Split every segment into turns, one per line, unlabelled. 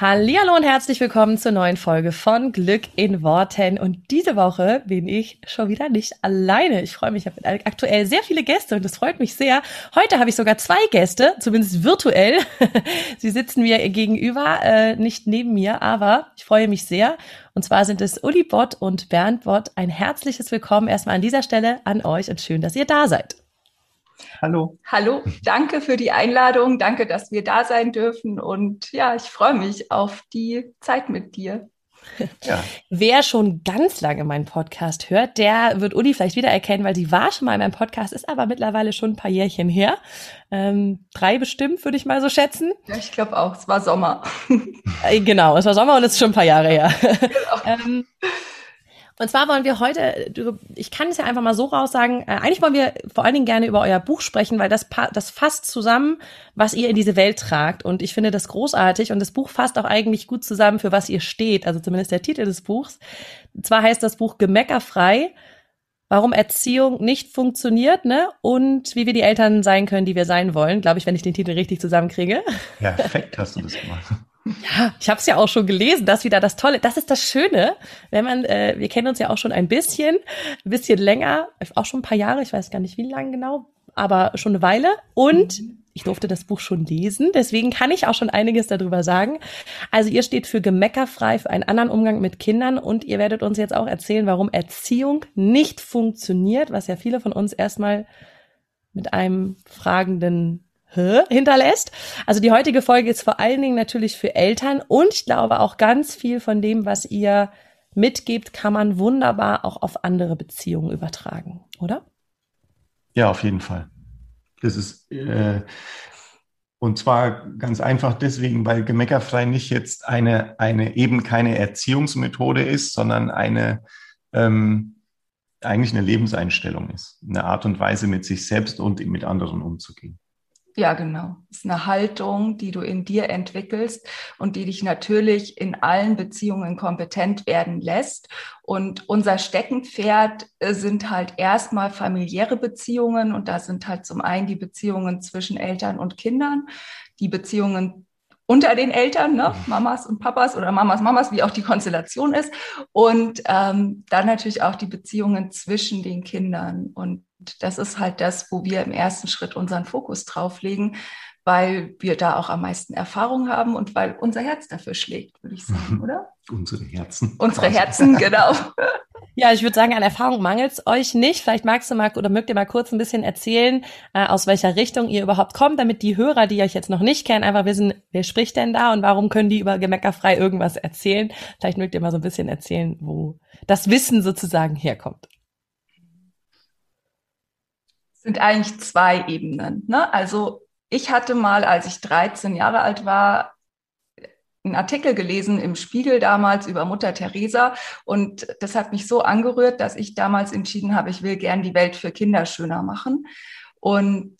Hallo und herzlich willkommen zur neuen Folge von Glück in Worten. Und diese Woche bin ich schon wieder nicht alleine. Ich freue mich, ich habe aktuell sehr viele Gäste und das freut mich sehr. Heute habe ich sogar zwei Gäste, zumindest virtuell. Sie sitzen mir gegenüber, äh, nicht neben mir, aber ich freue mich sehr. Und zwar sind es Uli Bott und Bernd Bott. Ein herzliches Willkommen erstmal an dieser Stelle an euch und schön, dass ihr da seid.
Hallo. Hallo, danke für die Einladung, danke, dass wir da sein dürfen und ja, ich freue mich auf die Zeit mit dir.
Ja. Wer schon ganz lange meinen Podcast hört, der wird Uli vielleicht wiedererkennen, weil sie war schon mal in meinem Podcast, ist aber mittlerweile schon ein paar Jährchen her. Ähm, drei bestimmt, würde ich mal so schätzen.
Ja, ich glaube auch. Es war Sommer.
Äh, genau, es war Sommer und es ist schon ein paar Jahre her. Genau. ähm, und zwar wollen wir heute, ich kann es ja einfach mal so raussagen, äh, eigentlich wollen wir vor allen Dingen gerne über euer Buch sprechen, weil das, das fasst zusammen, was ihr in diese Welt tragt. Und ich finde das großartig. Und das Buch fasst auch eigentlich gut zusammen, für was ihr steht. Also zumindest der Titel des Buchs. Und zwar heißt das Buch Gemeckerfrei. Warum Erziehung nicht funktioniert, ne? Und wie wir die Eltern sein können, die wir sein wollen, glaube ich, wenn ich den Titel richtig zusammenkriege.
Ja, perfekt hast du das gemacht.
Ja, ich habe es ja auch schon gelesen, das wieder das Tolle. Das ist das Schöne, wenn man, äh, wir kennen uns ja auch schon ein bisschen, ein bisschen länger, auch schon ein paar Jahre, ich weiß gar nicht wie lange genau, aber schon eine Weile. Und ich durfte das Buch schon lesen, deswegen kann ich auch schon einiges darüber sagen. Also ihr steht für gemeckerfrei, für einen anderen Umgang mit Kindern und ihr werdet uns jetzt auch erzählen, warum Erziehung nicht funktioniert, was ja viele von uns erstmal mit einem fragenden hinterlässt. Also die heutige Folge ist vor allen Dingen natürlich für Eltern und ich glaube auch ganz viel von dem, was ihr mitgebt, kann man wunderbar auch auf andere Beziehungen übertragen, oder?
Ja, auf jeden Fall. Das ist äh, und zwar ganz einfach deswegen, weil Gemeckerfrei nicht jetzt eine, eine eben keine Erziehungsmethode ist, sondern eine ähm, eigentlich eine Lebenseinstellung ist, eine Art und Weise, mit sich selbst und mit anderen umzugehen.
Ja, genau. Es ist eine Haltung, die du in dir entwickelst und die dich natürlich in allen Beziehungen kompetent werden lässt. Und unser Steckenpferd äh, sind halt erstmal familiäre Beziehungen und da sind halt zum einen die Beziehungen zwischen Eltern und Kindern, die Beziehungen unter den Eltern, ne? Mamas und Papas oder Mamas, Mamas, wie auch die Konstellation ist. Und ähm, dann natürlich auch die Beziehungen zwischen den Kindern. Und das ist halt das, wo wir im ersten Schritt unseren Fokus drauf legen, weil wir da auch am meisten Erfahrung haben und weil unser Herz dafür schlägt, würde ich sagen, oder?
Unsere Herzen.
Unsere Herzen, genau.
Ja, ich würde sagen, an Erfahrung mangelt es euch nicht. Vielleicht magst du mal oder mögt ihr mal kurz ein bisschen erzählen, äh, aus welcher Richtung ihr überhaupt kommt, damit die Hörer, die euch jetzt noch nicht kennen, einfach wissen, wer spricht denn da und warum können die über Gemeckerfrei irgendwas erzählen. Vielleicht mögt ihr mal so ein bisschen erzählen, wo das Wissen sozusagen herkommt.
Es sind eigentlich zwei Ebenen. Ne? Also ich hatte mal, als ich 13 Jahre alt war, einen Artikel gelesen im Spiegel damals über Mutter Teresa und das hat mich so angerührt, dass ich damals entschieden habe, ich will gern die Welt für Kinder schöner machen. Und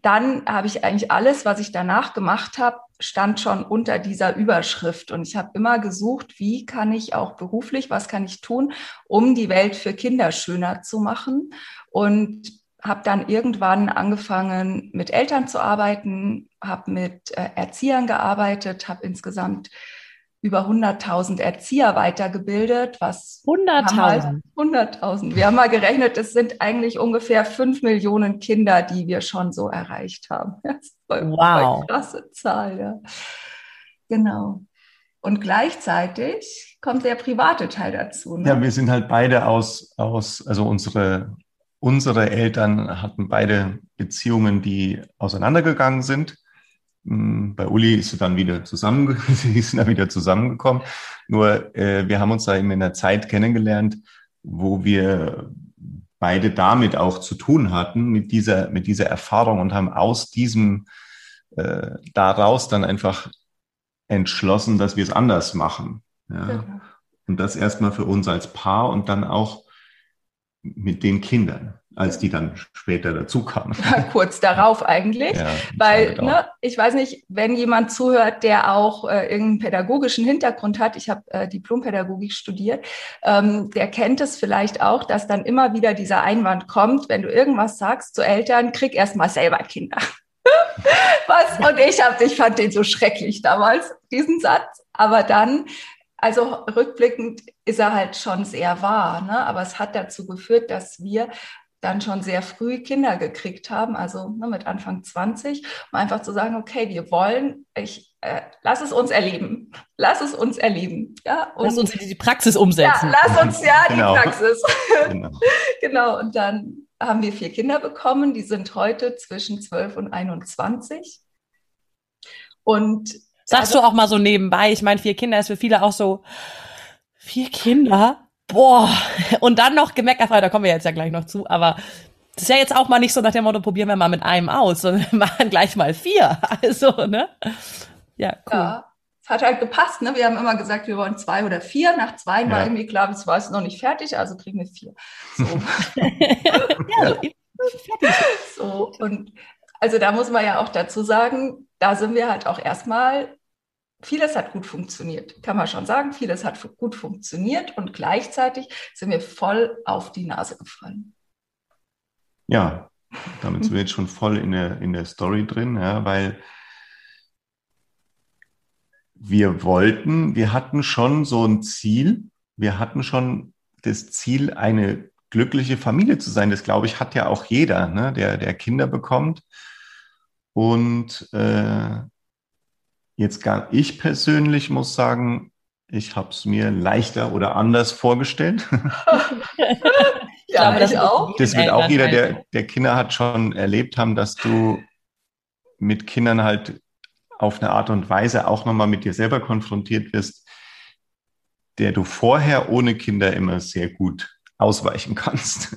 dann habe ich eigentlich alles, was ich danach gemacht habe, stand schon unter dieser Überschrift. Und ich habe immer gesucht, wie kann ich auch beruflich, was kann ich tun, um die Welt für Kinder schöner zu machen. Und habe dann irgendwann angefangen, mit Eltern zu arbeiten, habe mit äh, Erziehern gearbeitet, habe insgesamt über 100.000 Erzieher weitergebildet, was
100.000
100.000. Wir haben mal gerechnet, es sind eigentlich ungefähr 5 Millionen Kinder, die wir schon so erreicht haben.
Voll, wow.
Voll krasse Zahl, ja. Genau. Und gleichzeitig kommt der private Teil dazu.
Ne? Ja, wir sind halt beide aus, aus, also unsere Unsere Eltern hatten beide Beziehungen, die auseinandergegangen sind. Hm, bei Uli ist sie dann wieder zusammen, sie sind dann wieder zusammengekommen. Nur äh, wir haben uns da eben in der Zeit kennengelernt, wo wir beide damit auch zu tun hatten, mit dieser, mit dieser Erfahrung und haben aus diesem, äh, daraus dann einfach entschlossen, dass wir es anders machen. Ja. Genau. Und das erstmal für uns als Paar und dann auch mit den Kindern. als die dann später dazu kamen.
Ja, kurz darauf eigentlich, ja, weil ne, ich weiß nicht, wenn jemand zuhört, der auch äh, irgendeinen pädagogischen Hintergrund hat, ich habe äh, Diplompädagogik studiert, ähm, der kennt es vielleicht auch, dass dann immer wieder dieser Einwand kommt, wenn du irgendwas sagst zu Eltern, krieg erst mal selber Kinder. Was? Und ich hab, ich fand den so schrecklich damals, diesen Satz. Aber dann also rückblickend ist er halt schon sehr wahr, ne? aber es hat dazu geführt, dass wir dann schon sehr früh Kinder gekriegt haben, also ne, mit Anfang 20, um einfach zu sagen, okay, wir wollen, ich äh, lass es uns erleben, lass es uns erleben, ja.
Und, lass uns die Praxis umsetzen.
Ja, lass uns ja genau. die Praxis. Genau. genau. Und dann haben wir vier Kinder bekommen, die sind heute zwischen 12 und 21. Und
sagst also, du auch mal so nebenbei, ich meine, vier Kinder ist für viele auch so vier Kinder boah, und dann noch gemeckerfrei, da kommen wir jetzt ja gleich noch zu, aber das ist ja jetzt auch mal nicht so nach dem Motto, probieren wir mal mit einem aus, sondern wir machen gleich mal vier. Also, ne?
Ja, cool. Ja, es hat halt gepasst, ne? Wir haben immer gesagt, wir wollen zwei oder vier. Nach zwei ja. war irgendwie klar, es war es noch nicht fertig, also kriegen wir vier. So. ja, fertig. So, und also da muss man ja auch dazu sagen, da sind wir halt auch erstmal vieles hat gut funktioniert, kann man schon sagen. Vieles hat gut funktioniert und gleichzeitig sind wir voll auf die Nase gefallen.
Ja, damit sind wir jetzt schon voll in der, in der Story drin, ja, weil wir wollten, wir hatten schon so ein Ziel, wir hatten schon das Ziel, eine glückliche Familie zu sein. Das glaube ich, hat ja auch jeder, ne, der, der Kinder bekommt. Und äh, Jetzt gar ich persönlich muss sagen, ich habe es mir leichter oder anders vorgestellt.
ja, aber das auch.
Das wird auch jeder, der, der Kinder hat, schon erlebt haben, dass du mit Kindern halt auf eine Art und Weise auch nochmal mit dir selber konfrontiert wirst, der du vorher ohne Kinder immer sehr gut ausweichen kannst.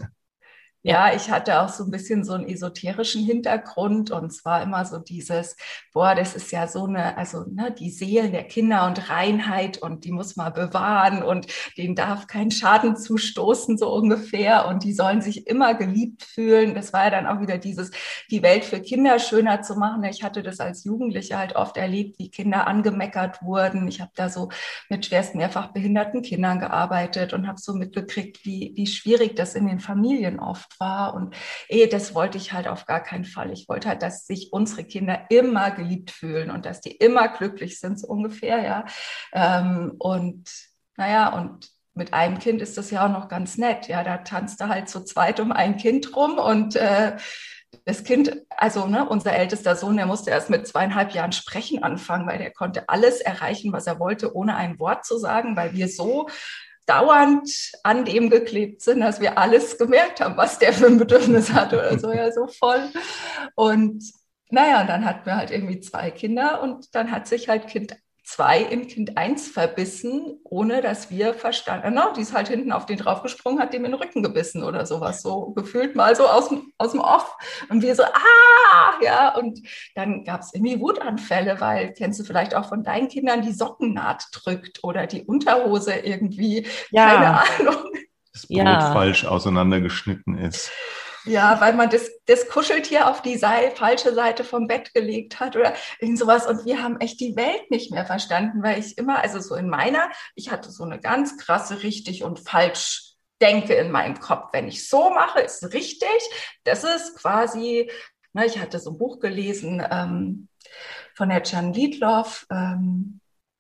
Ja, ich hatte auch so ein bisschen so einen esoterischen Hintergrund und zwar immer so dieses, boah, das ist ja so eine, also ne, die Seelen der Kinder und Reinheit und die muss man bewahren und denen darf kein Schaden zustoßen, so ungefähr und die sollen sich immer geliebt fühlen. Das war ja dann auch wieder dieses, die Welt für Kinder schöner zu machen. Ich hatte das als Jugendliche halt oft erlebt, wie Kinder angemeckert wurden. Ich habe da so mit schwerst mehrfach behinderten Kindern gearbeitet und habe so mitgekriegt, wie, wie schwierig das in den Familien oft War. Und eh, das wollte ich halt auf gar keinen Fall. Ich wollte halt, dass sich unsere Kinder immer geliebt fühlen und dass die immer glücklich sind, so ungefähr, ja. Ähm, und naja, und mit einem Kind ist das ja auch noch ganz nett. Ja, da tanzt er halt zu zweit um ein Kind rum und äh, das Kind, also ne, unser ältester Sohn, der musste erst mit zweieinhalb Jahren sprechen anfangen, weil der konnte alles erreichen, was er wollte, ohne ein Wort zu sagen, weil wir so dauernd an dem geklebt sind, dass wir alles gemerkt haben, was der für ein Bedürfnis hatte oder so, ja, so voll. Und naja, dann hatten wir halt irgendwie zwei Kinder und dann hat sich halt Kind zwei in Kind eins verbissen, ohne dass wir verstanden, no, die ist halt hinten auf den draufgesprungen, hat dem in den Rücken gebissen oder sowas, so gefühlt mal so aus dem, aus dem Off. Und wir so, ah, ja, und dann gab es irgendwie Wutanfälle, weil kennst du vielleicht auch von deinen Kindern, die Sockennaht drückt oder die Unterhose irgendwie, ja. keine Ahnung.
Das Brot ja. falsch auseinandergeschnitten ist.
Ja, weil man das, das Kuscheltier auf die Seite, falsche Seite vom Bett gelegt hat oder irgend sowas. Und wir haben echt die Welt nicht mehr verstanden, weil ich immer, also so in meiner, ich hatte so eine ganz krasse richtig und falsch denke in meinem Kopf. Wenn ich so mache, ist richtig. Das ist quasi, ne, ich hatte so ein Buch gelesen ähm, von der Jan Liedloff, ähm,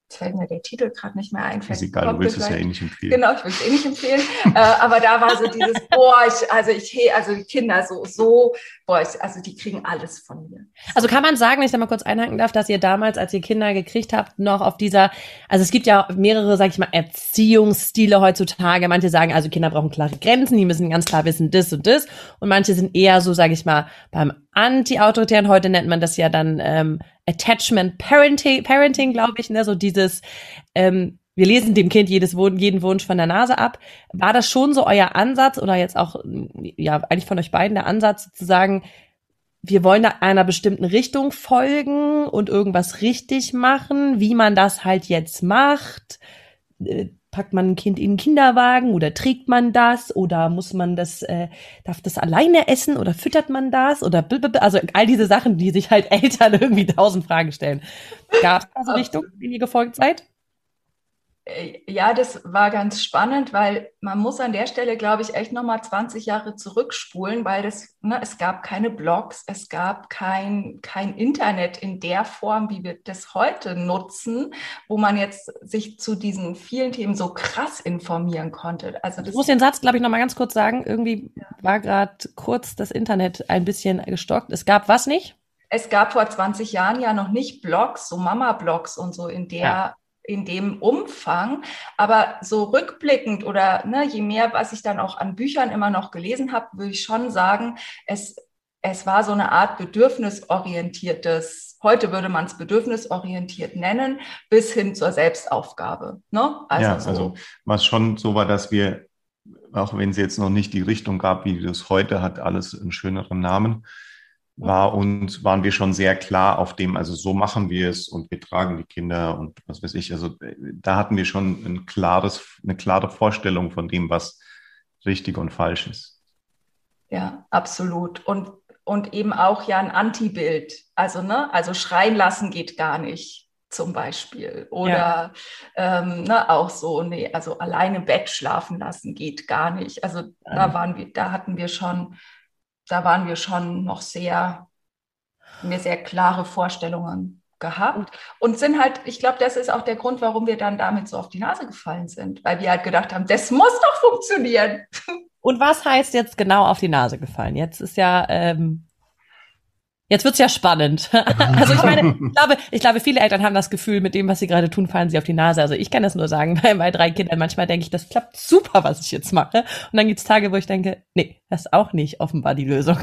Jetzt fällt mir der Titel gerade nicht mehr ein.
Ist egal, du willst es ja eh nicht empfehlen.
Genau, ich will es eh nicht empfehlen. äh, aber da war so dieses, boah, ich, also ich, also die Kinder so, so, boah, ich, also die kriegen alles von mir.
Also kann man sagen, wenn ich da mal kurz einhaken darf, dass ihr damals, als ihr Kinder gekriegt habt, noch auf dieser, also es gibt ja mehrere, sag ich mal, Erziehungsstile heutzutage. Manche sagen, also Kinder brauchen klare Grenzen, die müssen ganz klar wissen, das und das. Und manche sind eher so, sag ich mal, beim Anti-Autoritären, heute nennt man das ja dann ähm, Attachment Parenting, Parenting glaube ich, ne, so dieses, ähm, wir lesen dem Kind jedes, jeden Wunsch von der Nase ab. War das schon so euer Ansatz oder jetzt auch, ja, eigentlich von euch beiden der Ansatz zu sagen, wir wollen da einer bestimmten Richtung folgen und irgendwas richtig machen, wie man das halt jetzt macht? Packt man ein Kind in den Kinderwagen oder trägt man das oder muss man das, äh, darf das alleine essen oder füttert man das oder also all diese Sachen, die sich halt Eltern irgendwie tausend Fragen stellen. Gab es da so Richtung, in ihr gefolgt seid?
Äh, ja, das war ganz spannend, weil man muss an der Stelle, glaube ich, echt nochmal 20 Jahre zurückspulen, weil das, ne, es gab keine Blogs, es gab kein, kein Internet in der Form, wie wir das heute nutzen, wo man jetzt sich zu diesen vielen Themen so krass informieren konnte.
Also das ich muss den Satz, glaube ich, nochmal ganz kurz sagen. Irgendwie ja. war gerade kurz das Internet ein bisschen gestockt. Es gab was nicht?
Es gab vor 20 Jahren ja noch nicht Blogs, so Mama-Blogs und so in der ja in dem Umfang. Aber so rückblickend oder ne, je mehr, was ich dann auch an Büchern immer noch gelesen habe, würde ich schon sagen, es, es war so eine Art bedürfnisorientiertes, heute würde man es bedürfnisorientiert nennen, bis hin zur Selbstaufgabe. Ne?
Also ja, so. also was schon so war, dass wir, auch wenn es jetzt noch nicht die Richtung gab, wie das heute hat, alles einen schöneren Namen, war und waren wir schon sehr klar auf dem, also so machen wir es und wir tragen die Kinder und was weiß ich. Also da hatten wir schon ein klares, eine klare Vorstellung von dem, was richtig und falsch ist.
Ja, absolut. Und, und eben auch ja ein Antibild. Also, ne, also schreien lassen geht gar nicht zum Beispiel. Oder ja. ähm, ne, auch so, nee, also alleine Bett schlafen lassen geht gar nicht. Also da waren wir, da hatten wir schon da waren wir schon noch sehr, mir sehr klare Vorstellungen gehabt und sind halt, ich glaube, das ist auch der Grund, warum wir dann damit so auf die Nase gefallen sind, weil wir halt gedacht haben, das muss doch funktionieren.
Und was heißt jetzt genau auf die Nase gefallen? Jetzt ist ja, ähm, jetzt wird's ja spannend. also ich meine, ich glaube, ich glaube, viele Eltern haben das Gefühl, mit dem, was sie gerade tun, fallen sie auf die Nase. Also ich kann das nur sagen, bei, bei drei Kindern manchmal denke ich, das klappt super, was ich jetzt mache. Und dann gibt's Tage, wo ich denke, nee, das ist auch nicht offenbar die Lösung.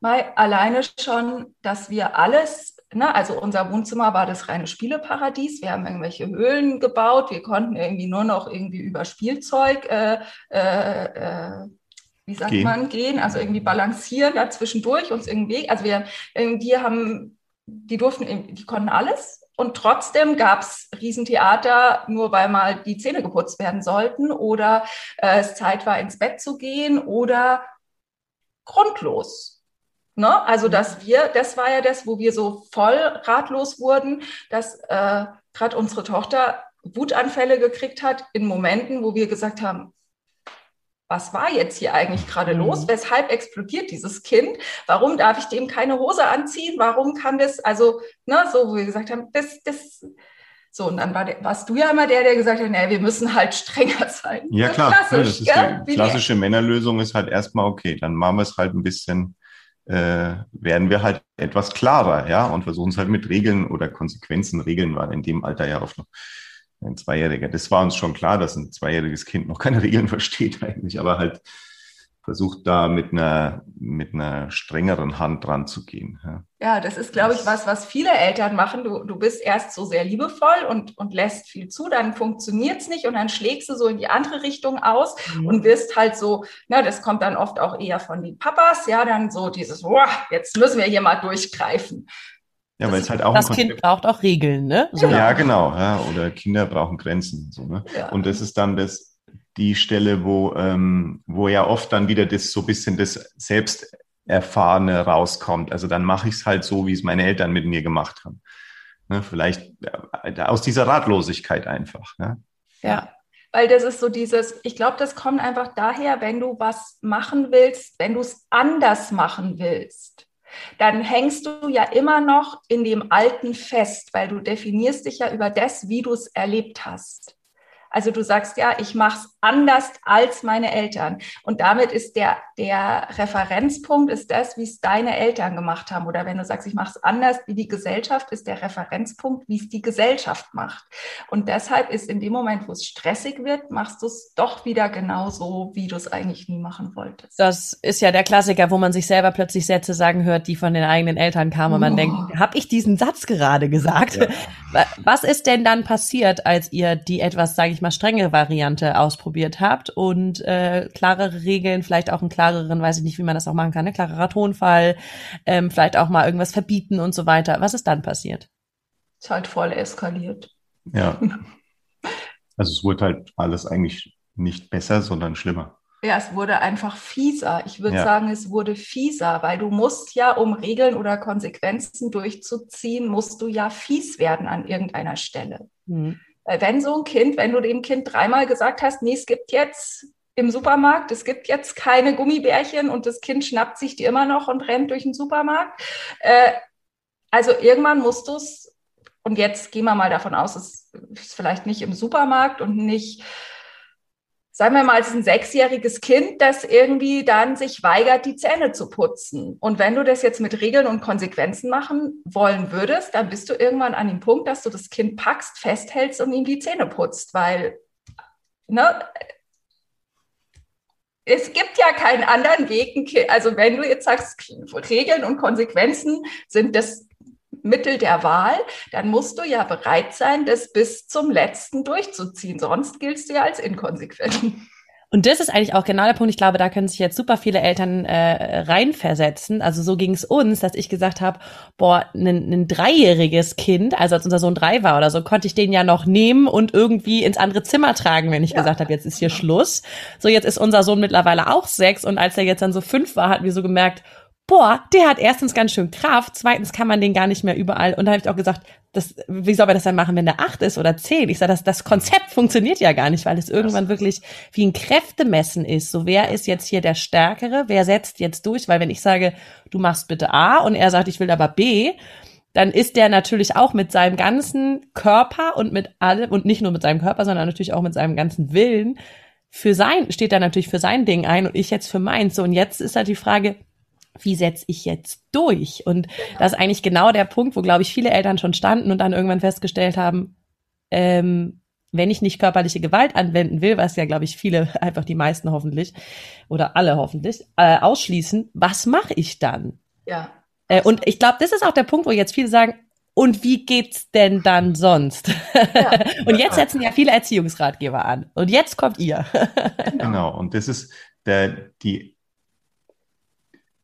Mal alleine schon, dass wir alles, ne, also unser Wohnzimmer war das reine Spieleparadies. Wir haben irgendwelche Höhlen gebaut. Wir konnten irgendwie nur noch irgendwie über Spielzeug, äh, äh, äh, wie sagt gehen. man, gehen, also irgendwie balancieren da zwischendurch uns irgendwie. Also wir, die haben, die durften, die konnten alles. Und trotzdem gab es Riesentheater, nur weil mal die Zähne geputzt werden sollten oder äh, es Zeit war, ins Bett zu gehen oder grundlos. Ne? Also, dass mhm. wir, das war ja das, wo wir so voll ratlos wurden, dass äh, gerade unsere Tochter Wutanfälle gekriegt hat in Momenten, wo wir gesagt haben, was war jetzt hier eigentlich gerade mhm. los? Weshalb explodiert dieses Kind? Warum darf ich dem keine Hose anziehen? Warum kann das, also, ne, so, wo wir gesagt haben, das, das, so, und dann war der, warst du ja immer der, der gesagt hat, naja, wir müssen halt strenger sein.
Ja, klar. Klassisch, ja, das ist die klassische Männerlösung ist halt erstmal, okay, dann machen wir es halt ein bisschen äh, werden wir halt etwas klarer, ja, und versuchen es halt mit Regeln oder Konsequenzen. Regeln waren in dem Alter ja auch noch ein Zweijähriger. Das war uns schon klar, dass ein zweijähriges Kind noch keine Regeln versteht eigentlich, aber halt versucht da mit einer, mit einer strengeren Hand dran zu gehen.
Ja, ja das ist, glaube ich, was, was viele Eltern machen. Du, du bist erst so sehr liebevoll und, und lässt viel zu, dann funktioniert es nicht und dann schlägst du so in die andere Richtung aus mhm. und wirst halt so, na, das kommt dann oft auch eher von den Papas, ja, dann so dieses, boah, jetzt müssen wir hier mal durchgreifen.
Ja, weil es halt auch
das Kind braucht auch Regeln, ne?
So. Ja, genau. Ja, oder Kinder brauchen Grenzen. So, ne? Ja. Und das ist dann das, die Stelle, wo, ähm, wo ja oft dann wieder das so ein bisschen das Selbsterfahrene rauskommt. Also dann mache ich es halt so, wie es meine Eltern mit mir gemacht haben. Ne, vielleicht äh, aus dieser Ratlosigkeit einfach. Ne?
Ja, weil das ist so dieses, ich glaube, das kommt einfach daher, wenn du was machen willst, wenn du es anders machen willst, dann hängst du ja immer noch in dem Alten fest, weil du definierst dich ja über das, wie du es erlebt hast. Also du sagst ja, ich mache es anders als meine Eltern. Und damit ist der, der Referenzpunkt, ist das, wie es deine Eltern gemacht haben. Oder wenn du sagst, ich mache es anders wie die Gesellschaft, ist der Referenzpunkt, wie es die Gesellschaft macht. Und deshalb ist in dem Moment, wo es stressig wird, machst du es doch wieder genauso, wie du es eigentlich nie machen wolltest.
Das ist ja der Klassiker, wo man sich selber plötzlich Sätze sagen hört, die von den eigenen Eltern kamen und man oh. denkt, habe ich diesen Satz gerade gesagt? Ja. Was ist denn dann passiert, als ihr die etwas, sage ich mal, strengere Variante ausprobiert habt und äh, klarere Regeln, vielleicht auch einen klareren, weiß ich nicht, wie man das auch machen kann, ne? klarerer Tonfall, ähm, vielleicht auch mal irgendwas verbieten und so weiter. Was ist dann passiert?
Ist halt voll eskaliert.
Ja. Also es wurde halt alles eigentlich nicht besser, sondern schlimmer.
Ja, es wurde einfach fieser. Ich würde ja. sagen, es wurde fieser, weil du musst ja, um Regeln oder Konsequenzen durchzuziehen, musst du ja fies werden an irgendeiner Stelle. Mhm. Wenn so ein Kind, wenn du dem Kind dreimal gesagt hast, nee, es gibt jetzt im Supermarkt, es gibt jetzt keine Gummibärchen und das Kind schnappt sich die immer noch und rennt durch den Supermarkt. Äh, also irgendwann musst du es, und jetzt gehen wir mal davon aus, es ist vielleicht nicht im Supermarkt und nicht sagen wir mal, es ist ein sechsjähriges Kind, das irgendwie dann sich weigert, die Zähne zu putzen. Und wenn du das jetzt mit Regeln und Konsequenzen machen wollen würdest, dann bist du irgendwann an dem Punkt, dass du das Kind packst, festhältst und ihm die Zähne putzt, weil ne, es gibt ja keinen anderen Weg. Also wenn du jetzt sagst, Regeln und Konsequenzen sind das Mittel der Wahl, dann musst du ja bereit sein, das bis zum letzten durchzuziehen. Sonst giltst du ja als inkonsequent.
Und das ist eigentlich auch genau der Punkt. Ich glaube, da können sich jetzt super viele Eltern äh, reinversetzen. Also so ging es uns, dass ich gesagt habe, boah, ein, dreijähriges Kind, also als unser Sohn drei war oder so, konnte ich den ja noch nehmen und irgendwie ins andere Zimmer tragen, wenn ich ja. gesagt habe, jetzt ist hier Schluss. So, jetzt ist unser Sohn mittlerweile auch sechs und als er jetzt dann so fünf war, hatten wir so gemerkt, boah, der hat erstens ganz schön Kraft, zweitens kann man den gar nicht mehr überall. Und da habe ich auch gesagt, das, wie soll man das dann machen, wenn der acht ist oder zehn? Ich sage, das, das Konzept funktioniert ja gar nicht, weil es irgendwann wirklich wie ein Kräftemessen ist. So, wer ist jetzt hier der Stärkere? Wer setzt jetzt durch? Weil wenn ich sage, du machst bitte A und er sagt, ich will aber B, dann ist der natürlich auch mit seinem ganzen Körper und mit allem, und nicht nur mit seinem Körper, sondern natürlich auch mit seinem ganzen Willen für sein, steht er natürlich für sein Ding ein und ich jetzt für meins. So, und jetzt ist halt die Frage, wie setze ich jetzt durch? Und das ist eigentlich genau der Punkt, wo, glaube ich, viele Eltern schon standen und dann irgendwann festgestellt haben, ähm, wenn ich nicht körperliche Gewalt anwenden will, was ja, glaube ich, viele, einfach die meisten hoffentlich oder alle hoffentlich, äh, ausschließen, was mache ich dann?
Ja.
Äh, und ich glaube, das ist auch der Punkt, wo jetzt viele sagen, und wie geht's denn dann sonst? Ja. und jetzt setzen ja viele Erziehungsratgeber an. Und jetzt kommt ihr.
genau. Und das ist der, die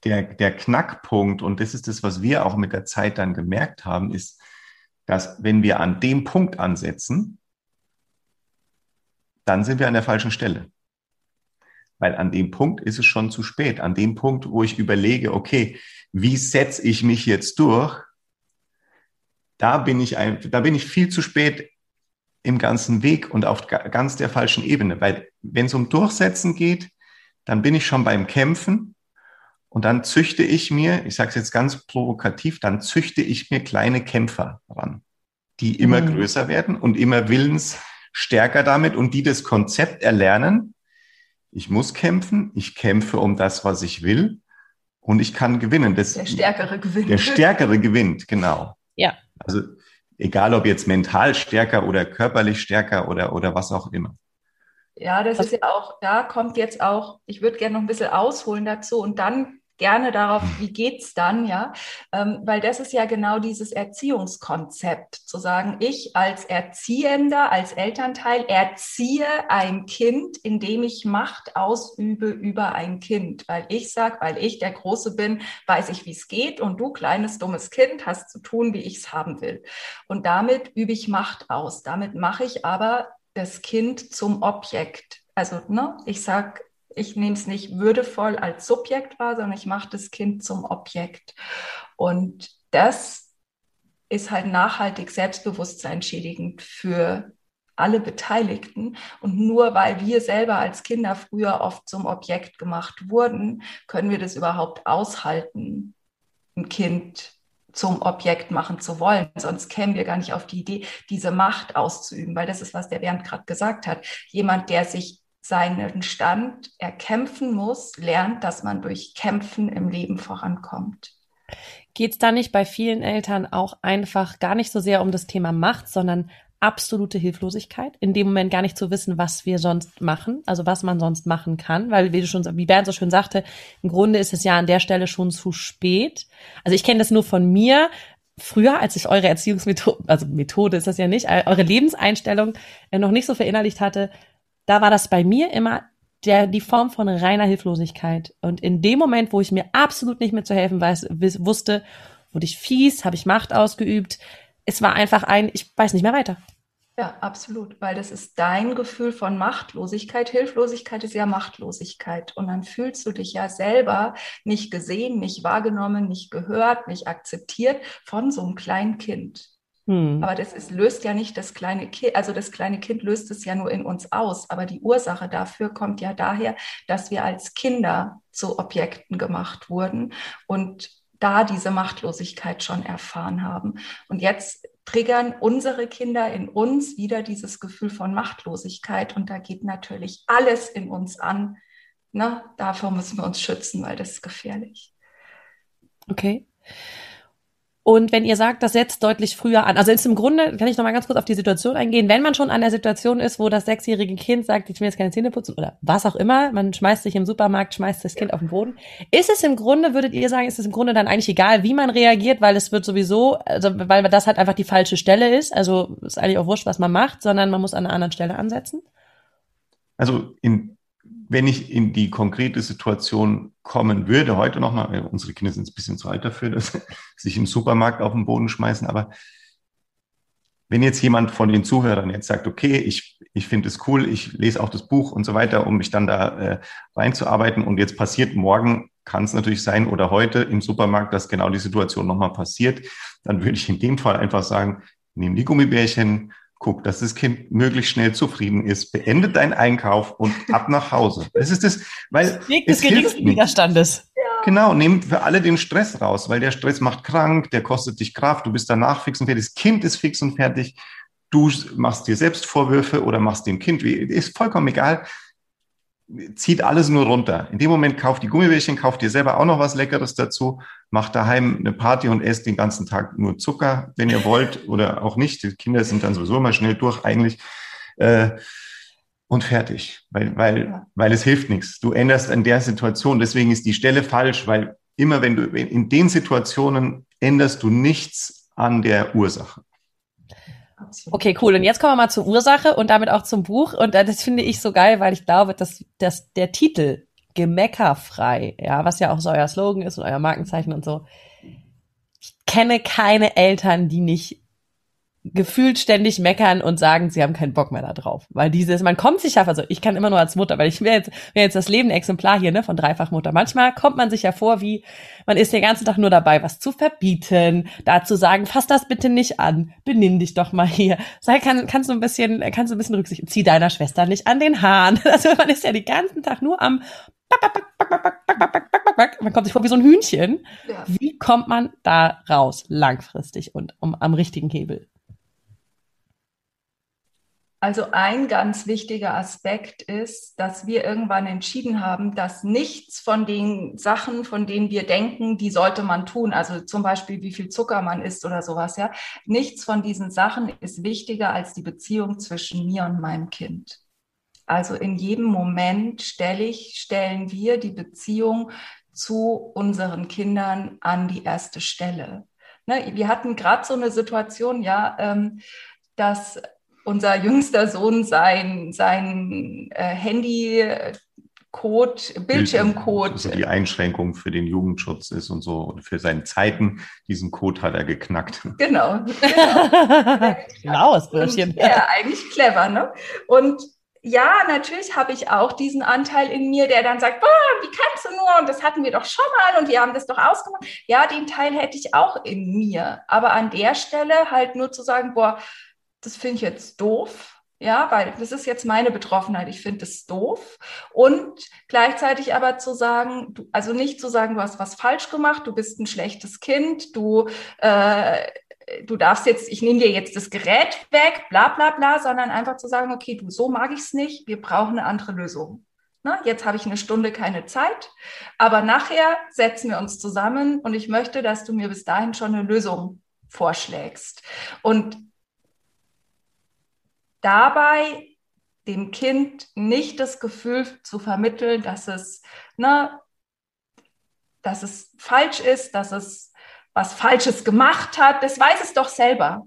der, der Knackpunkt, und das ist das, was wir auch mit der Zeit dann gemerkt haben, ist, dass wenn wir an dem Punkt ansetzen, dann sind wir an der falschen Stelle. Weil an dem Punkt ist es schon zu spät. An dem Punkt, wo ich überlege, okay, wie setze ich mich jetzt durch? Da bin ich ein, da bin ich viel zu spät im ganzen Weg und auf ganz der falschen Ebene. Weil wenn es um Durchsetzen geht, dann bin ich schon beim Kämpfen und dann züchte ich mir, ich sage es jetzt ganz provokativ, dann züchte ich mir kleine Kämpfer ran, die immer mhm. größer werden und immer willensstärker damit und die das Konzept erlernen. Ich muss kämpfen, ich kämpfe um das, was ich will und ich kann gewinnen. Das,
der Stärkere gewinnt.
Der Stärkere gewinnt, genau.
Ja.
Also egal ob jetzt mental stärker oder körperlich stärker oder, oder was auch immer.
Ja, das ist ja auch, da kommt jetzt auch, ich würde gerne noch ein bisschen ausholen dazu und dann gerne darauf, wie geht's dann, ja, ähm, weil das ist ja genau dieses Erziehungskonzept, zu sagen, ich als Erziehender, als Elternteil erziehe ein Kind, indem ich Macht ausübe über ein Kind, weil ich sag, weil ich der Große bin, weiß ich, wie es geht und du kleines dummes Kind hast zu tun, wie ich es haben will. Und damit übe ich Macht aus. Damit mache ich aber das Kind zum Objekt. Also, ne, ich sag, ich nehme es nicht würdevoll als Subjekt wahr, sondern ich mache das Kind zum Objekt. Und das ist halt nachhaltig Selbstbewusstsein schädigend für alle Beteiligten. Und nur weil wir selber als Kinder früher oft zum Objekt gemacht wurden, können wir das überhaupt aushalten, ein Kind zum Objekt machen zu wollen. Sonst kämen wir gar nicht auf die Idee, diese Macht auszuüben, weil das ist, was der Bernd gerade gesagt hat. Jemand, der sich seinen Stand erkämpfen muss, lernt, dass man durch Kämpfen im Leben vorankommt.
Geht es da nicht bei vielen Eltern auch einfach gar nicht so sehr um das Thema Macht, sondern absolute Hilflosigkeit, in dem Moment gar nicht zu wissen, was wir sonst machen, also was man sonst machen kann, weil wie du schon, wie Bernd so schön sagte, im Grunde ist es ja an der Stelle schon zu spät. Also ich kenne das nur von mir. Früher, als ich eure Erziehungsmethode, also Methode ist das ja nicht, eure Lebenseinstellung noch nicht so verinnerlicht hatte, da war das bei mir immer der, die Form von reiner Hilflosigkeit. Und in dem Moment, wo ich mir absolut nicht mehr zu helfen weiß, wusste, wurde ich fies, habe ich Macht ausgeübt. Es war einfach ein, ich weiß nicht mehr weiter.
Ja, absolut, weil das ist dein Gefühl von Machtlosigkeit. Hilflosigkeit ist ja Machtlosigkeit. Und dann fühlst du dich ja selber nicht gesehen, nicht wahrgenommen, nicht gehört, nicht akzeptiert von so einem kleinen Kind. Hm. Aber das ist, löst ja nicht das kleine Kind, also das kleine Kind löst es ja nur in uns aus. Aber die Ursache dafür kommt ja daher, dass wir als Kinder zu Objekten gemacht wurden und da diese Machtlosigkeit schon erfahren haben. Und jetzt triggern unsere Kinder in uns wieder dieses Gefühl von Machtlosigkeit. Und da geht natürlich alles in uns an. Ne? Davor müssen wir uns schützen, weil das ist gefährlich.
Okay. Und wenn ihr sagt, das setzt deutlich früher an, also ist im Grunde, kann ich noch mal ganz kurz auf die Situation eingehen, wenn man schon an der Situation ist, wo das sechsjährige Kind sagt, ich will jetzt keine Zähne putzen oder was auch immer, man schmeißt sich im Supermarkt, schmeißt das Kind auf den Boden, ist es im Grunde, würdet ihr sagen, ist es im Grunde dann eigentlich egal, wie man reagiert, weil es wird sowieso, also weil das halt einfach die falsche Stelle ist, also ist eigentlich auch wurscht, was man macht, sondern man muss an einer anderen Stelle ansetzen?
Also in wenn ich in die konkrete Situation kommen würde, heute nochmal, unsere Kinder sind ein bisschen zu alt dafür, dass sie sich im Supermarkt auf den Boden schmeißen, aber wenn jetzt jemand von den Zuhörern jetzt sagt, okay, ich, ich finde es cool, ich lese auch das Buch und so weiter, um mich dann da äh, reinzuarbeiten und jetzt passiert morgen, kann es natürlich sein, oder heute im Supermarkt, dass genau die Situation nochmal passiert, dann würde ich in dem Fall einfach sagen, nimm die Gummibärchen, guck, dass das Kind möglichst schnell zufrieden ist, beendet deinen Einkauf und ab nach Hause. Das ist das, weil
Weg des geringsten Widerstandes.
Genau, nehmt für alle den Stress raus, weil der Stress macht krank, der kostet dich Kraft, du bist danach fix und fertig, das Kind ist fix und fertig, du machst dir selbst Vorwürfe oder machst dem Kind ist vollkommen egal zieht alles nur runter. In dem Moment kauft die Gummibärchen, kauft dir selber auch noch was Leckeres dazu, macht daheim eine Party und esst den ganzen Tag nur Zucker, wenn ihr wollt oder auch nicht. Die Kinder sind dann sowieso immer schnell durch eigentlich. Äh, und fertig, weil, weil, weil es hilft nichts. Du änderst an der Situation. Deswegen ist die Stelle falsch, weil immer wenn du in den Situationen änderst du nichts an der Ursache.
Absolut. Okay, cool. Und jetzt kommen wir mal zur Ursache und damit auch zum Buch. Und äh, das finde ich so geil, weil ich glaube, dass, dass der Titel Gemeckerfrei, ja, was ja auch so euer Slogan ist und euer Markenzeichen und so. Ich kenne keine Eltern, die nicht gefühlt ständig meckern und sagen, sie haben keinen Bock mehr da drauf. Weil dieses, man kommt sich ja, also ich kann immer nur als Mutter, weil ich wäre jetzt, wär jetzt das Leben Exemplar hier, ne, von Dreifachmutter. Manchmal kommt man sich ja vor, wie, man ist den ganzen Tag nur dabei, was zu verbieten, da zu sagen, fass das bitte nicht an, benimm dich doch mal hier. Sei, kann, kannst du ein bisschen, kannst du ein bisschen Rücksicht, zieh deiner Schwester nicht an den Haaren. Also man ist ja den ganzen Tag nur am, man kommt sich vor wie so ein Hühnchen. Ja. Wie kommt man da raus, langfristig und um, am richtigen Hebel?
Also ein ganz wichtiger Aspekt ist, dass wir irgendwann entschieden haben, dass nichts von den Sachen, von denen wir denken, die sollte man tun, also zum Beispiel wie viel Zucker man isst oder sowas, ja, nichts von diesen Sachen ist wichtiger als die Beziehung zwischen mir und meinem Kind. Also in jedem Moment stelle ich, stellen wir die Beziehung zu unseren Kindern an die erste Stelle. Ne, wir hatten gerade so eine Situation, ja, ähm, dass unser jüngster Sohn sein, sein äh, Handy Code, Bildschirmcode.
Also die Einschränkung für den Jugendschutz ist und so. Und für seine Zeiten, diesen Code hat er geknackt.
Genau. Genau,
Genaues Bildchen.
Ja, eigentlich clever, ne? Und ja, natürlich habe ich auch diesen Anteil in mir, der dann sagt, boah, wie kannst du nur? Und das hatten wir doch schon mal und wir haben das doch ausgemacht. Ja, den Teil hätte ich auch in mir. Aber an der Stelle halt nur zu sagen, boah, das finde ich jetzt doof. Ja, weil das ist jetzt meine Betroffenheit. Ich finde es doof. Und gleichzeitig aber zu sagen, du, also nicht zu sagen, du hast was falsch gemacht, du bist ein schlechtes Kind, du, äh, du darfst jetzt, ich nehme dir jetzt das Gerät weg, bla bla bla, sondern einfach zu sagen, okay, du, so mag ich es nicht, wir brauchen eine andere Lösung. Na, jetzt habe ich eine Stunde keine Zeit, aber nachher setzen wir uns zusammen und ich möchte, dass du mir bis dahin schon eine Lösung vorschlägst. Und dabei dem Kind nicht das Gefühl zu vermitteln, dass es, ne, dass es falsch ist, dass es was Falsches gemacht hat. Das weiß es doch selber.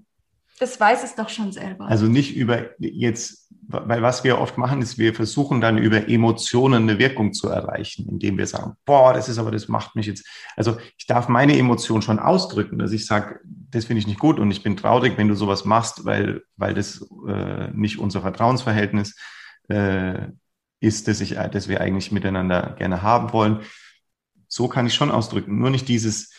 Das weiß es doch schon selber.
Also nicht über jetzt, weil was wir oft machen, ist, wir versuchen dann über Emotionen eine Wirkung zu erreichen, indem wir sagen, boah, das ist aber, das macht mich jetzt. Also ich darf meine Emotion schon ausdrücken, dass ich sage, das finde ich nicht gut und ich bin traurig, wenn du sowas machst, weil, weil das äh, nicht unser Vertrauensverhältnis äh, ist, das, ich, das wir eigentlich miteinander gerne haben wollen. So kann ich schon ausdrücken. Nur nicht dieses,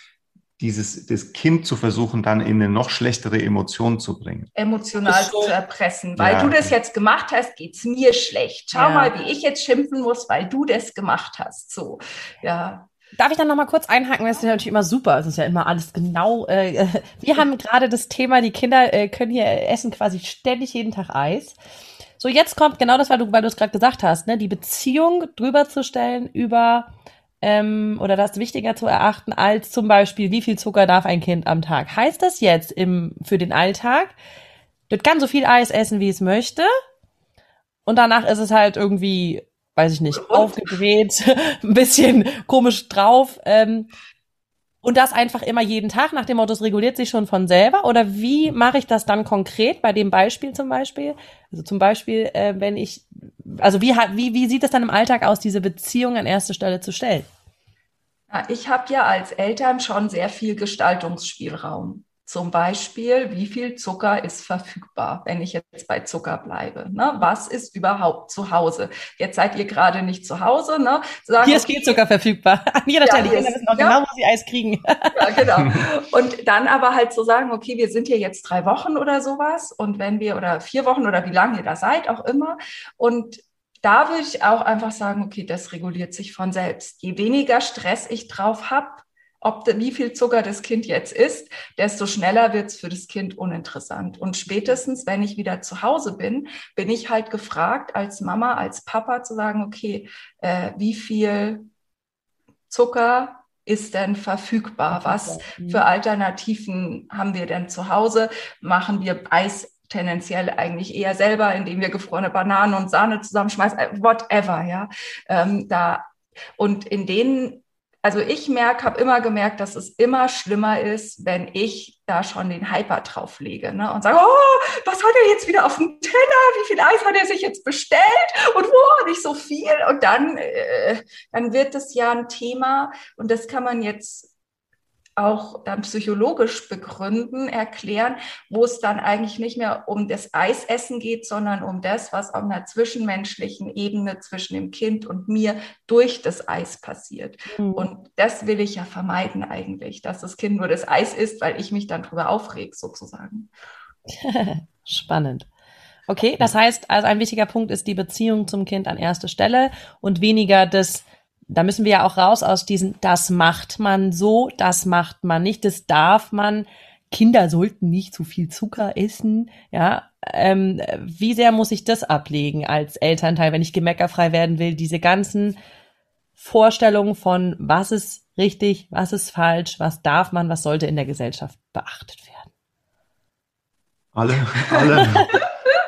dieses, das Kind zu versuchen, dann in eine noch schlechtere Emotion zu bringen.
Emotional so. zu erpressen. Weil ja. du das jetzt gemacht hast, geht es mir schlecht. Schau ja. mal, wie ich jetzt schimpfen muss, weil du das gemacht hast. So, ja.
Darf ich dann noch mal kurz einhaken? Das ist ja natürlich immer super. Es ist ja immer alles genau. Äh, wir haben gerade das Thema, die Kinder äh, können hier essen quasi ständig jeden Tag Eis. So, jetzt kommt genau das, weil du, weil du es gerade gesagt hast, ne? Die Beziehung drüber zu stellen über ähm, oder das wichtiger zu erachten als zum Beispiel, wie viel Zucker darf ein Kind am Tag. Heißt das jetzt im, für den Alltag, das kann so viel Eis essen, wie es möchte. Und danach ist es halt irgendwie, weiß ich nicht, aufgedreht, ein bisschen komisch drauf. Ähm, und das einfach immer jeden Tag nach dem Motto, es reguliert sich schon von selber? Oder wie mache ich das dann konkret bei dem Beispiel zum Beispiel? Also zum Beispiel, äh, wenn ich, also wie, wie, wie sieht es dann im Alltag aus, diese Beziehung an erste Stelle zu stellen?
Ich habe ja als Eltern schon sehr viel Gestaltungsspielraum. Zum Beispiel, wie viel Zucker ist verfügbar, wenn ich jetzt bei Zucker bleibe? Ne? Was ist überhaupt zu Hause? Jetzt seid ihr gerade nicht zu Hause. Ne?
Sagen, hier ist viel Zucker verfügbar. An jeder ja, Stelle. Kinder wissen auch ja. genau, wo sie Eis kriegen.
Ja, genau. Und dann aber halt so sagen, okay, wir sind hier jetzt drei Wochen oder sowas. Und wenn wir, oder vier Wochen oder wie lange ihr da seid, auch immer. Und da würde ich auch einfach sagen, okay, das reguliert sich von selbst. Je weniger Stress ich drauf habe, ob wie viel Zucker das Kind jetzt isst, desto schneller wird es für das Kind uninteressant. Und spätestens, wenn ich wieder zu Hause bin, bin ich halt gefragt, als Mama, als Papa zu sagen, okay, äh, wie viel Zucker ist denn verfügbar? Was für Alternativen haben wir denn zu Hause? Machen wir Eis tendenziell eigentlich eher selber, indem wir gefrorene Bananen und Sahne zusammenschmeißen, äh, whatever, ja. Ähm, da und in denen, also ich merke, habe immer gemerkt, dass es immer schlimmer ist, wenn ich da schon den Hyper drauflege ne? und sage, oh, was hat er jetzt wieder auf dem Teller? Wie viel Eis hat er sich jetzt bestellt? Und wo nicht so viel? Und dann, äh, dann wird es ja ein Thema und das kann man jetzt auch dann psychologisch begründen, erklären, wo es dann eigentlich nicht mehr um das Eisessen geht, sondern um das, was auf einer zwischenmenschlichen Ebene zwischen dem Kind und mir durch das Eis passiert. Mhm. Und das will ich ja vermeiden eigentlich, dass das Kind nur das Eis isst, weil ich mich dann drüber aufreg, sozusagen.
Spannend. Okay, das heißt, also ein wichtiger Punkt ist die Beziehung zum Kind an erster Stelle und weniger das da müssen wir ja auch raus aus diesen, das macht man so, das macht man nicht, das darf man. Kinder sollten nicht zu viel Zucker essen. Ja, ähm, wie sehr muss ich das ablegen als Elternteil, wenn ich gemeckerfrei werden will? Diese ganzen Vorstellungen von, was ist richtig, was ist falsch, was darf man, was sollte in der Gesellschaft beachtet werden?
Alle, alle,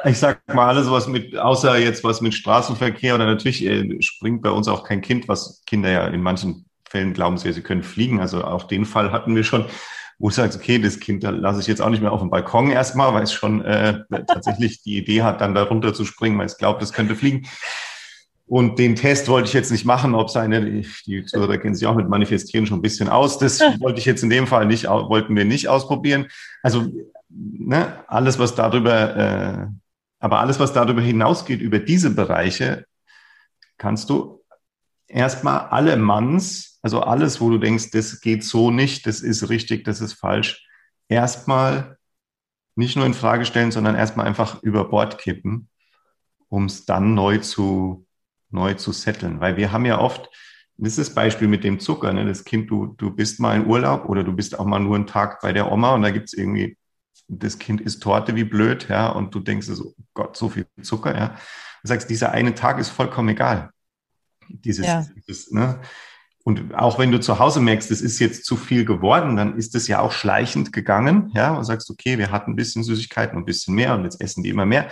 ich sag mal alles, was mit, außer jetzt was mit Straßenverkehr oder natürlich äh, springt bei uns auch kein Kind, was Kinder ja in manchen Fällen glauben sie, sie können fliegen. Also auch den Fall hatten wir schon, wo du sagst, okay, das Kind da lasse ich jetzt auch nicht mehr auf dem Balkon erstmal, weil es schon äh, tatsächlich die Idee hat, dann da runter zu springen, weil es glaubt, es könnte fliegen. Und den Test wollte ich jetzt nicht machen, ob seine, die Zuhörer kennen sich auch mit Manifestieren schon ein bisschen aus. Das wollte ich jetzt in dem Fall nicht, wollten wir nicht ausprobieren. Also ne, alles, was darüber äh, aber alles, was darüber hinausgeht, über diese Bereiche, kannst du erstmal alle Manns, also alles, wo du denkst, das geht so nicht, das ist richtig, das ist falsch, erstmal nicht nur in Frage stellen, sondern erstmal einfach über Bord kippen, um es dann neu zu, neu zu setteln. Weil wir haben ja oft, das ist das Beispiel mit dem Zucker, ne? das Kind, du, du bist mal in Urlaub oder du bist auch mal nur einen Tag bei der Oma und da gibt es irgendwie das Kind isst Torte wie blöd, ja, und du denkst so, Gott, so viel Zucker, ja. Du sagst, dieser eine Tag ist vollkommen egal. Dieses, ja. dieses ne? Und auch wenn du zu Hause merkst, es ist jetzt zu viel geworden, dann ist es ja auch schleichend gegangen, ja, und sagst, okay, wir hatten ein bisschen Süßigkeiten und ein bisschen mehr und jetzt essen die immer mehr.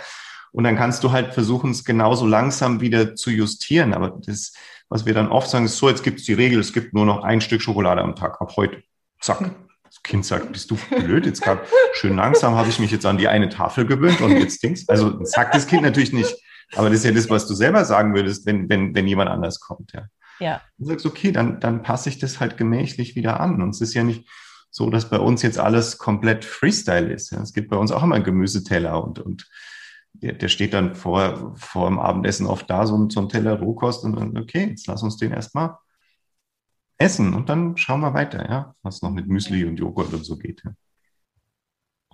Und dann kannst du halt versuchen, es genauso langsam wieder zu justieren. Aber das, was wir dann oft sagen, ist so, jetzt gibt es die Regel, es gibt nur noch ein Stück Schokolade am Tag, ab heute. Zack. Das Kind sagt, bist du blöd? Jetzt gerade schön langsam habe ich mich jetzt an die eine Tafel gewöhnt und jetzt Dings. Also sagt das Kind natürlich nicht. Aber das ist ja das, was du selber sagen würdest, wenn, wenn, wenn jemand anders kommt, ja.
Ja.
Du sagst, okay, dann, dann passe ich das halt gemächlich wieder an. Und es ist ja nicht so, dass bei uns jetzt alles komplett Freestyle ist. Ja. Es gibt bei uns auch immer einen Gemüseteller und, und der, der steht dann vor, vor dem Abendessen oft da, so, so ein Teller Rohkost und dann, okay, jetzt lass uns den erstmal essen und dann schauen wir weiter, ja, was noch mit Müsli und Joghurt und so geht. Ja.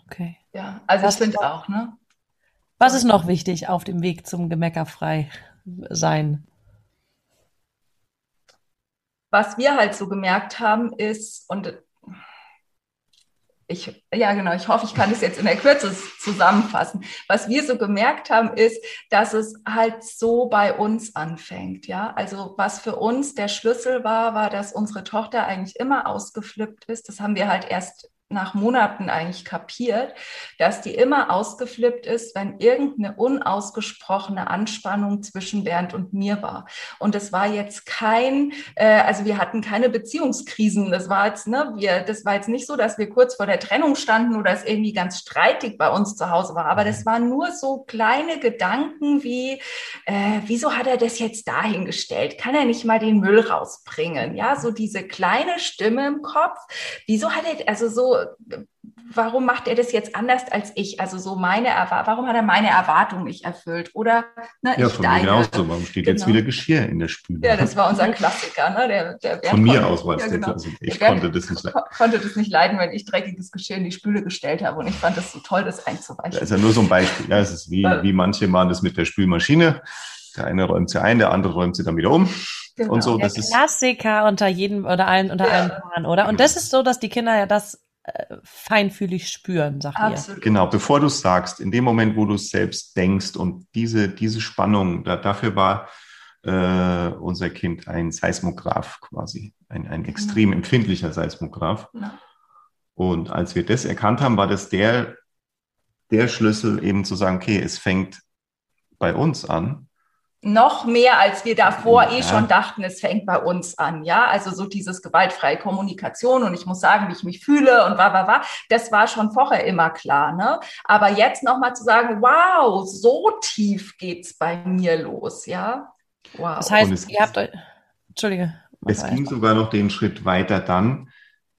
Okay.
Ja, also
Was
ich finde auch, ne?
Was ist noch wichtig auf dem Weg zum Gemeckerfrei sein?
Was wir halt so gemerkt haben ist, und ich, ja genau, ich hoffe, ich kann es jetzt in der Kürze zusammenfassen. Was wir so gemerkt haben, ist, dass es halt so bei uns anfängt, ja. Also was für uns der Schlüssel war, war, dass unsere Tochter eigentlich immer ausgeflippt ist. Das haben wir halt erst nach Monaten eigentlich kapiert, dass die immer ausgeflippt ist, wenn irgendeine unausgesprochene Anspannung zwischen Bernd und mir war. Und es war jetzt kein, äh, also wir hatten keine Beziehungskrisen. Das war jetzt, ne, wir, das war jetzt nicht so, dass wir kurz vor der Trennung standen oder es irgendwie ganz streitig bei uns zu Hause war. Aber das waren nur so kleine Gedanken wie, äh, wieso hat er das jetzt dahingestellt? Kann er nicht mal den Müll rausbringen? Ja, so diese kleine Stimme im Kopf. Wieso hat er, also so, warum macht er das jetzt anders als ich? Also so meine Erwartung, warum hat er meine Erwartung nicht erfüllt? Oder ne,
Ja,
ich
von mir
deine.
genauso. Warum steht jetzt
Genau.
wieder Geschirr in der Spüle?
Ja, das war unser Klassiker, ne? Der, der Bernd
von mir
konnte-
aus war es
ja,
der
genau.
Klassiker. Ich
Der
konnte das nicht leiden.
ko- konnte das nicht leiden, wenn ich dreckiges Geschirr in die Spüle gestellt habe und ich fand das so toll, das einzuweichen.
Das ist ja nur so ein Beispiel. Ja, es ist wie, wie manche machen das mit der Spülmaschine. Der eine räumt sie ein, der andere räumt sie dann wieder um.
Genau.
Und so,
Der
das ist,
Klassiker unter jedem oder allen unter
Ja.
allen Paaren, oder? Und das ist so, dass die Kinder ja das feinfühlig spüren, sagt ihr.
Absolut.
genau, bevor du es sagst, in dem Moment, wo du es selbst denkst und diese, diese Spannung, da, dafür war äh, unser Kind ein Seismograph quasi, ein, ein extrem empfindlicher Seismograph.
Ja.
Und als wir das erkannt haben, war das der, der Schlüssel eben zu sagen, okay, es fängt bei uns an.
Noch mehr, als wir davor eh
Ja.
schon dachten, es fängt bei uns an, ja. Also so dieses gewaltfreie Kommunikation und ich muss sagen, wie ich mich fühle und wa, wa, wa, das war schon vorher immer klar, ne? Aber jetzt nochmal zu sagen, wow, so tief geht's bei mir los, ja. Wow.
Das
Und
heißt,
es-
ihr habt euch. Entschuldige.
Es ging sogar noch den Schritt weiter dann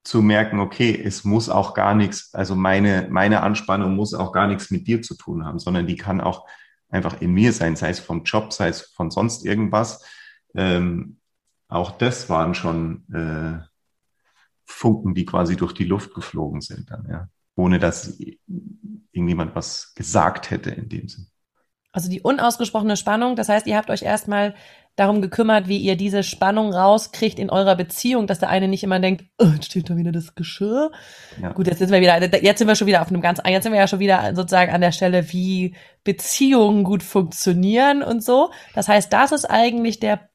zu merken, okay, es muss auch gar nichts, also meine, meine Anspannung muss auch gar nichts mit dir zu tun haben, sondern die kann auch einfach in mir sein, sei es vom Job, sei es von sonst irgendwas. Ähm, auch das waren schon äh, Funken, die quasi durch die Luft geflogen sind dann, ja. Ohne dass irgendjemand was gesagt hätte in dem Sinn.
Also die unausgesprochene Spannung, das heißt, ihr habt euch erstmal darum gekümmert, wie ihr diese Spannung rauskriegt in eurer Beziehung, dass der eine nicht immer denkt, oh, jetzt steht da wieder das Geschirr.
Ja.
Gut, jetzt sind wir wieder, jetzt sind wir schon wieder auf einem ganz, jetzt sind wir ja schon wieder sozusagen an der Stelle, wie Beziehungen gut funktionieren und so. Das heißt, das ist eigentlich der,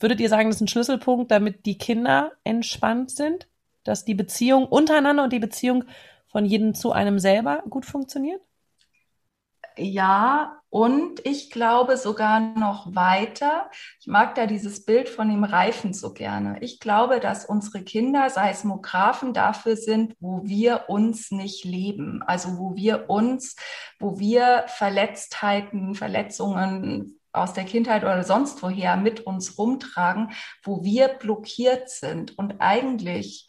würdet ihr sagen, das ist ein Schlüsselpunkt, damit die Kinder entspannt sind, dass die Beziehung untereinander und die Beziehung von jedem zu einem selber gut funktioniert?
Ja, und ich glaube sogar noch weiter. Ich mag da dieses Bild von dem Reifen so gerne. Ich glaube, dass unsere Kinder Seismographen dafür sind, wo wir uns nicht leben. Also wo wir uns, wo wir Verletztheiten, Verletzungen aus der Kindheit oder sonst woher mit uns rumtragen, wo wir blockiert sind. Und eigentlich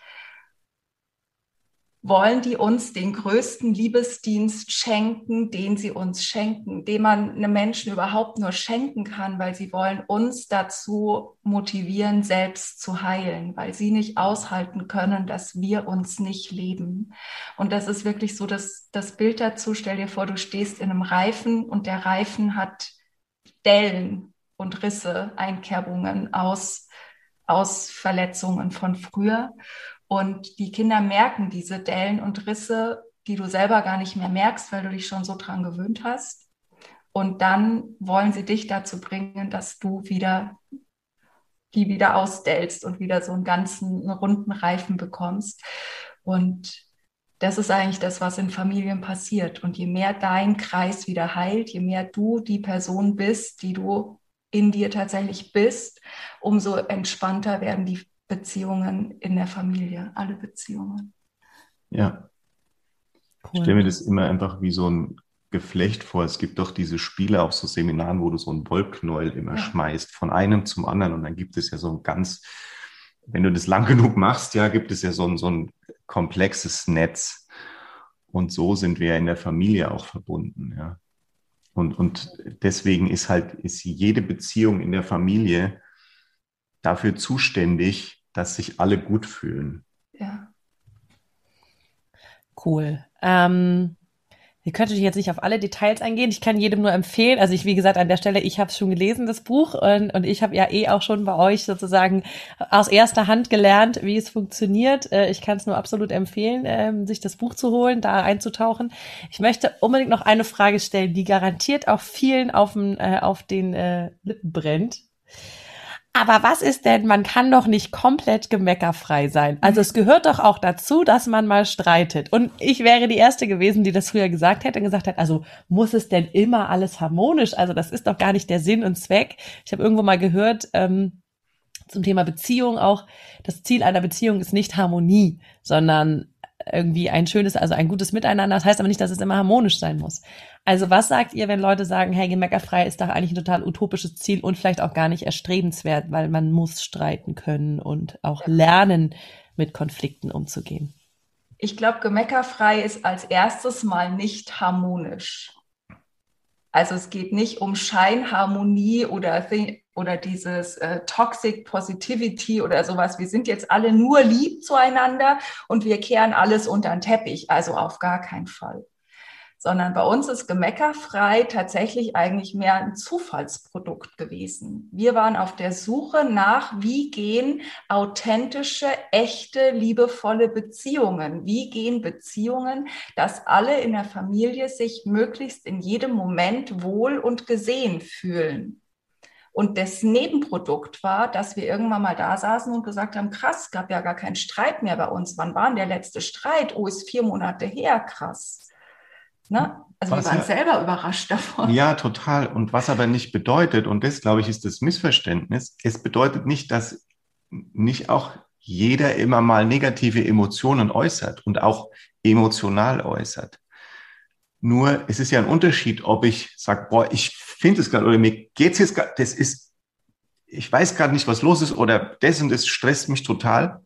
wollen die uns den größten Liebesdienst schenken, den sie uns schenken, den man einem Menschen überhaupt nur schenken kann, weil sie wollen uns dazu motivieren, selbst zu heilen, weil sie nicht aushalten können, dass wir uns nicht leben. Und das ist wirklich so das, das Bild dazu. Stell dir vor, du stehst in einem Reifen und der Reifen hat Dellen und Risse, Einkerbungen aus, aus Verletzungen von früher. Und die Kinder merken diese Dellen und Risse, die du selber gar nicht mehr merkst, weil du dich schon so dran gewöhnt hast. Und dann wollen sie dich dazu bringen, dass du wieder die wieder ausstellst und wieder so einen ganzen einen runden Reifen bekommst. Und das ist eigentlich das, was in Familien passiert. Und je mehr dein Kreis wieder heilt, je mehr du die Person bist, die du in dir tatsächlich bist, umso entspannter werden die Beziehungen in der Familie, alle Beziehungen.
Ja. Cool. Ich stelle mir das immer einfach wie so ein Geflecht vor. Es gibt doch diese Spiele auf so Seminaren, wo du so ein Wollknäuel immer ja. schmeißt, von einem zum anderen. Und dann gibt es ja so ein ganz, wenn du das lang genug machst, ja, gibt es ja so ein, so ein komplexes Netz. Und so sind wir in der Familie auch verbunden, ja. Und, und deswegen ist halt, ist jede Beziehung in der Familie dafür zuständig, dass sich alle gut fühlen.
Ja.
Cool. Ähm, ihr könnt natürlich jetzt nicht auf alle Details eingehen. Ich kann jedem nur empfehlen. Also ich, wie gesagt, an der Stelle, ich habe schon gelesen, das Buch, und, und ich habe ja eh auch schon bei euch sozusagen aus erster Hand gelernt, wie es funktioniert. Äh, ich kann es nur absolut empfehlen, ähm, sich das Buch zu holen, da einzutauchen. Ich möchte unbedingt noch eine Frage stellen, die garantiert auch vielen auf, den, äh, auf den äh, Lippen brennt. Aber was ist denn, man kann doch nicht komplett gemeckerfrei sein. Also es gehört doch auch dazu, dass man mal streitet. Und ich wäre die Erste gewesen, die das früher gesagt hätte und gesagt hat, also muss es denn immer alles harmonisch? Also das ist doch gar nicht der Sinn und Zweck. Ich habe irgendwo mal gehört, ähm, zum Thema Beziehung auch, das Ziel einer Beziehung ist nicht Harmonie, sondern irgendwie ein schönes, also ein gutes Miteinander. Das heißt aber nicht, dass es immer harmonisch sein muss. Also was sagt ihr, wenn Leute sagen, hey, gemeckerfrei ist doch eigentlich ein total utopisches Ziel und vielleicht auch gar nicht erstrebenswert, weil man muss streiten können und auch lernen, mit Konflikten umzugehen?
Ich glaube, gemeckerfrei ist als erstes mal nicht harmonisch. Also es geht nicht um Scheinharmonie oder, oder dieses äh, Toxic Positivity oder sowas. Wir sind jetzt alle nur lieb zueinander und wir kehren alles unter den Teppich. Also auf gar keinen Fall sondern bei uns ist Gemeckerfrei tatsächlich eigentlich mehr ein Zufallsprodukt gewesen. Wir waren auf der Suche nach, wie gehen authentische, echte, liebevolle Beziehungen? Wie gehen Beziehungen, dass alle in der Familie sich möglichst in jedem Moment wohl und gesehen fühlen? Und das Nebenprodukt war, dass wir irgendwann mal da saßen und gesagt haben, krass, gab ja gar keinen Streit mehr bei uns. Wann war denn der letzte Streit? Oh, ist vier Monate her, krass. Ne? Also was wir waren ja, selber überrascht davon.
Ja, total. Und was aber nicht bedeutet, und das, glaube ich, ist das Missverständnis, es bedeutet nicht, dass nicht auch jeder immer mal negative Emotionen äußert und auch emotional äußert. Nur es ist ja ein Unterschied, ob ich sage, boah, ich finde es gerade oder mir geht es jetzt gerade, das ist, ich weiß gerade nicht, was los ist oder das und das stresst mich total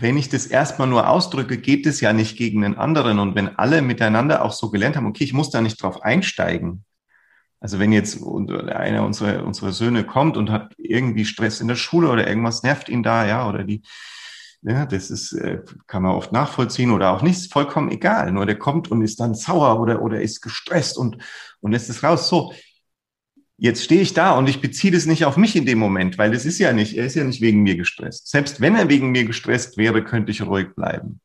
wenn ich das erstmal nur ausdrücke, geht es ja nicht gegen den anderen. Und wenn alle miteinander auch so gelernt haben, okay, ich muss da nicht drauf einsteigen. Also wenn jetzt einer unserer, unserer Söhne kommt und hat irgendwie Stress in der Schule oder irgendwas nervt ihn da, ja, oder die, ja, das ist, äh, kann man oft nachvollziehen oder auch nicht, ist vollkommen egal. Nur der kommt und ist dann sauer oder, oder ist gestresst und, und lässt es raus. So, Jetzt stehe ich da und ich beziehe das nicht auf mich in dem Moment, weil das ist ja nicht, er ist ja nicht wegen mir gestresst. Selbst wenn er wegen mir gestresst wäre, könnte ich ruhig bleiben.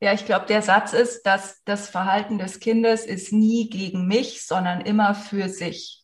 Ja, ich glaube, der Satz ist, dass das Verhalten des Kindes ist nie gegen mich, sondern immer für sich.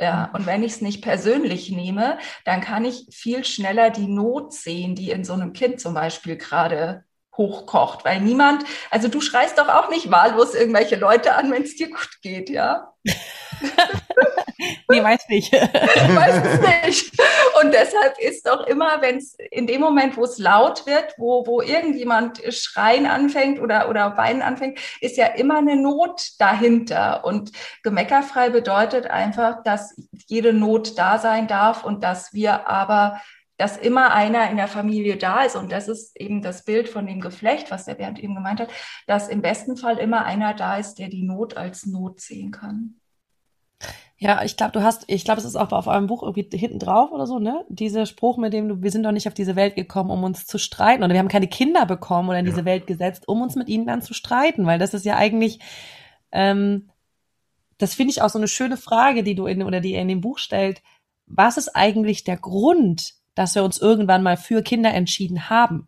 Ja, und wenn ich es nicht persönlich nehme, dann kann ich viel schneller die Not sehen, die in so einem Kind zum Beispiel gerade hochkocht, weil niemand, also du schreist doch auch nicht wahllos irgendwelche Leute an, wenn es dir gut geht, ja?
nee, weiß nicht.
weiß es nicht. Und deshalb ist doch immer, wenn es in dem Moment, wo es laut wird, wo, wo irgendjemand schreien anfängt oder, oder weinen anfängt, ist ja immer eine Not dahinter. Und gemeckerfrei bedeutet einfach, dass jede Not da sein darf und dass wir aber dass immer einer in der Familie da ist. Und das ist eben das Bild von dem Geflecht, was der Bernd eben gemeint hat, dass im besten Fall immer einer da ist, der die Not als Not sehen kann.
Ja, ich glaube, du hast, ich glaube, es ist auch auf eurem Buch irgendwie hinten drauf oder so, ne? Dieser Spruch, mit dem du, wir sind doch nicht auf diese Welt gekommen, um uns zu streiten, oder wir haben keine Kinder bekommen oder in ja. diese Welt gesetzt, um uns mit ihnen dann zu streiten, weil das ist ja eigentlich, ähm, das finde ich auch so eine schöne Frage, die du in, oder die ihr in dem Buch stellt. Was ist eigentlich der Grund, dass wir uns irgendwann mal für Kinder entschieden haben?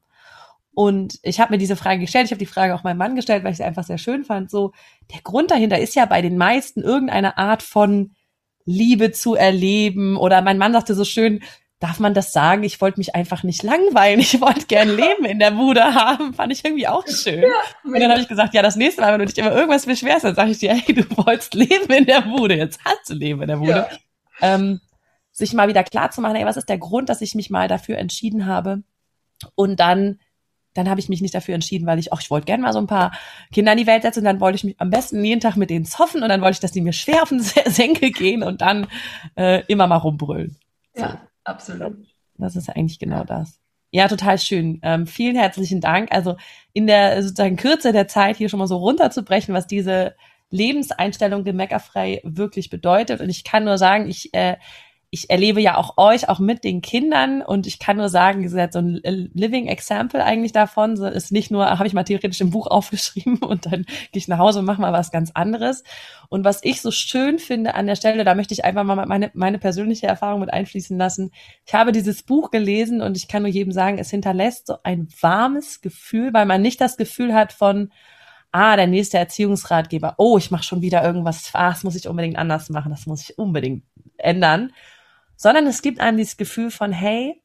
Und ich habe mir diese Frage gestellt, ich habe die Frage auch meinem Mann gestellt, weil ich sie einfach sehr schön fand. So, der Grund dahinter ist ja bei den meisten irgendeine Art von Liebe zu erleben. Oder mein Mann sagte so schön, darf man das sagen? Ich wollte mich einfach nicht langweilen. Ich wollte gern Leben in der Bude haben. Fand ich irgendwie auch schön. Ja, und dann habe ich gesagt, ja, das nächste Mal, wenn du dich immer irgendwas beschwerst, dann sage ich dir, hey, du wolltest Leben in der Bude. Jetzt hast du Leben in der Bude. Ja. Ähm, sich mal wieder klar zu machen, ey, was ist der Grund, dass ich mich mal dafür entschieden habe? Und dann dann habe ich mich nicht dafür entschieden, weil ich, auch ich wollte gerne mal so ein paar Kinder in die Welt setzen und dann wollte ich mich am besten jeden Tag mit denen zoffen und dann wollte ich, dass die mir schwer auf den Senkel gehen und dann äh, immer mal rumbrüllen.
So. Ja, absolut.
Das ist eigentlich genau das. Ja, total schön. Ähm, vielen herzlichen Dank. Also in der sozusagen Kürze der Zeit hier schon mal so runterzubrechen, was diese Lebenseinstellung gemeckerfrei wirklich bedeutet. Und ich kann nur sagen, ich äh, ich erlebe ja auch euch, auch mit den Kindern und ich kann nur sagen, ihr seid so ein Living Example eigentlich davon. So ist nicht nur, habe ich mal theoretisch im Buch aufgeschrieben und dann gehe ich nach Hause und mache mal was ganz anderes. Und was ich so schön finde an der Stelle, da möchte ich einfach mal meine, meine persönliche Erfahrung mit einfließen lassen. Ich habe dieses Buch gelesen und ich kann nur jedem sagen, es hinterlässt so ein warmes Gefühl, weil man nicht das Gefühl hat von, ah, der nächste Erziehungsratgeber, oh, ich mache schon wieder irgendwas, ah, das muss ich unbedingt anders machen, das muss ich unbedingt ändern, sondern es gibt einem dieses Gefühl von, hey,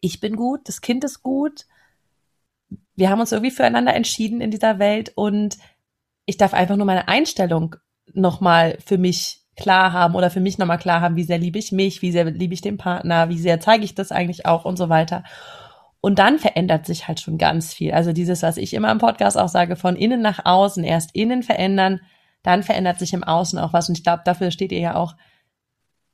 ich bin gut, das Kind ist gut, wir haben uns irgendwie füreinander entschieden in dieser Welt und ich darf einfach nur meine Einstellung nochmal für mich klar haben oder für mich nochmal klar haben, wie sehr liebe ich mich, wie sehr liebe ich den Partner, wie sehr zeige ich das eigentlich auch und so weiter. Und dann verändert sich halt schon ganz viel. Also dieses, was ich immer im Podcast auch sage, von innen nach außen, erst innen verändern, dann verändert sich im Außen auch was. Und ich glaube, dafür steht ihr ja auch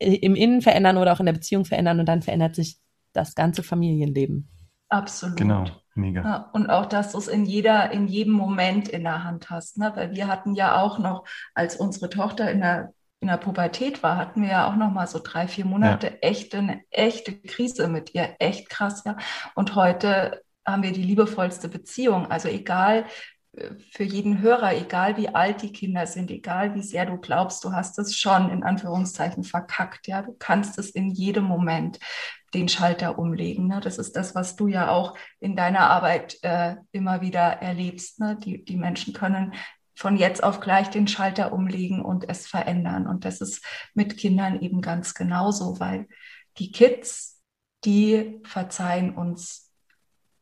im Innen verändern oder auch in der Beziehung verändern und dann verändert sich das ganze Familienleben.
Absolut.
Genau, mega.
Ja, und auch, dass du es in jeder, in jedem Moment in der Hand hast. Ne? Weil wir hatten ja auch noch, als unsere Tochter in der, in der Pubertät war, hatten wir ja auch noch mal so drei, vier Monate ja. echte, eine echte Krise mit ihr. Echt krass, ja. Und heute haben wir die liebevollste Beziehung. Also egal, für jeden Hörer, egal wie alt die Kinder sind, egal wie sehr du glaubst, du hast es schon in Anführungszeichen verkackt, ja, du kannst es in jedem Moment den Schalter umlegen. Ne? Das ist das, was du ja auch in deiner Arbeit äh, immer wieder erlebst. Ne? Die, die Menschen können von jetzt auf gleich den Schalter umlegen und es verändern. Und das ist mit Kindern eben ganz genauso, weil die Kids, die verzeihen uns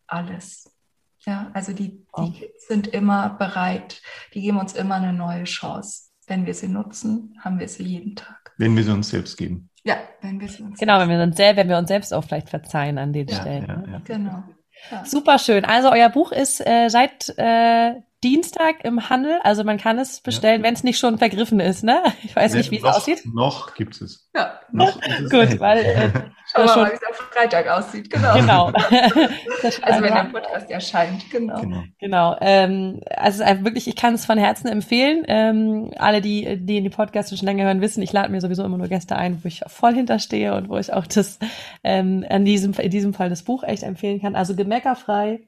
alles. Ja, also die, die Kids sind immer bereit, die geben uns immer eine neue Chance. Wenn wir sie nutzen, haben wir sie jeden Tag.
Wenn wir sie uns selbst geben.
Ja, wenn wir sie uns
Genau, wenn wir uns selbst, wenn wir uns selbst auch vielleicht verzeihen an den ja, Stellen.
Ja, ne? ja. Genau.
Ja. Super schön. Also euer Buch ist äh, seit äh, Dienstag im Handel. Also man kann es bestellen, ja. wenn es nicht schon vergriffen ist, ne? Ich weiß nicht, wie es aussieht.
Noch gibt es.
Ja, noch
es. Gut, weil
äh, Schauen wir mal, wie es am Freitag aussieht, genau.
Genau.
also wenn der Podcast erscheint, genau.
Genau. genau. Ähm, also wirklich, ich kann es von Herzen empfehlen. Ähm, alle, die, die in die Podcasts schon länger hören, wissen, ich lade mir sowieso immer nur Gäste ein, wo ich voll hinterstehe und wo ich auch das ähm, in diesem, in diesem Fall das Buch echt empfehlen kann. Also gemeckerfrei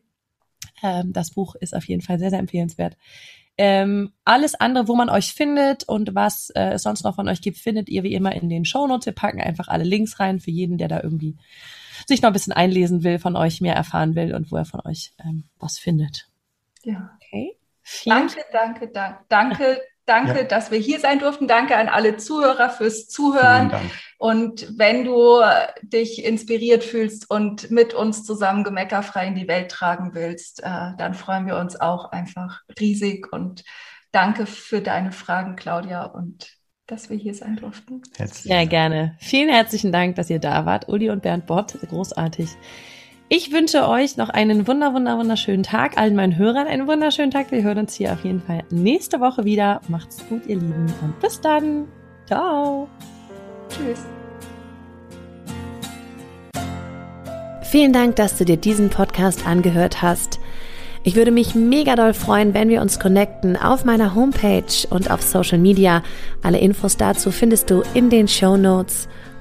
ähm, das Buch ist auf jeden Fall sehr, sehr empfehlenswert. Ähm, alles andere, wo man euch findet und was äh, es sonst noch von euch gibt, findet ihr wie immer in den Shownotes. Wir packen einfach alle Links rein für jeden, der da irgendwie sich noch ein bisschen einlesen will, von euch mehr erfahren will und wo er von euch ähm, was findet.
Ja. Okay. Vielen danke, danke, danke, danke Danke, ja. dass wir hier sein durften. Danke an alle Zuhörer fürs Zuhören. Und wenn du dich inspiriert fühlst und mit uns zusammen gemeckerfrei in die Welt tragen willst, äh, dann freuen wir uns auch einfach riesig. Und danke für deine Fragen, Claudia, und dass wir hier sein durften.
Herzlich. Ja, gerne. Vielen herzlichen Dank, dass ihr da wart. Uli und Bernd Bott, großartig. Ich wünsche euch noch einen wunder, wunder, wunderschönen Tag. Allen meinen Hörern einen wunderschönen Tag. Wir hören uns hier auf jeden Fall nächste Woche wieder. Macht's gut, ihr Lieben. Und bis dann. Ciao.
Tschüss.
Vielen Dank, dass du dir diesen Podcast angehört hast. Ich würde mich mega doll freuen, wenn wir uns connecten auf meiner Homepage und auf Social Media. Alle Infos dazu findest du in den Show Notes.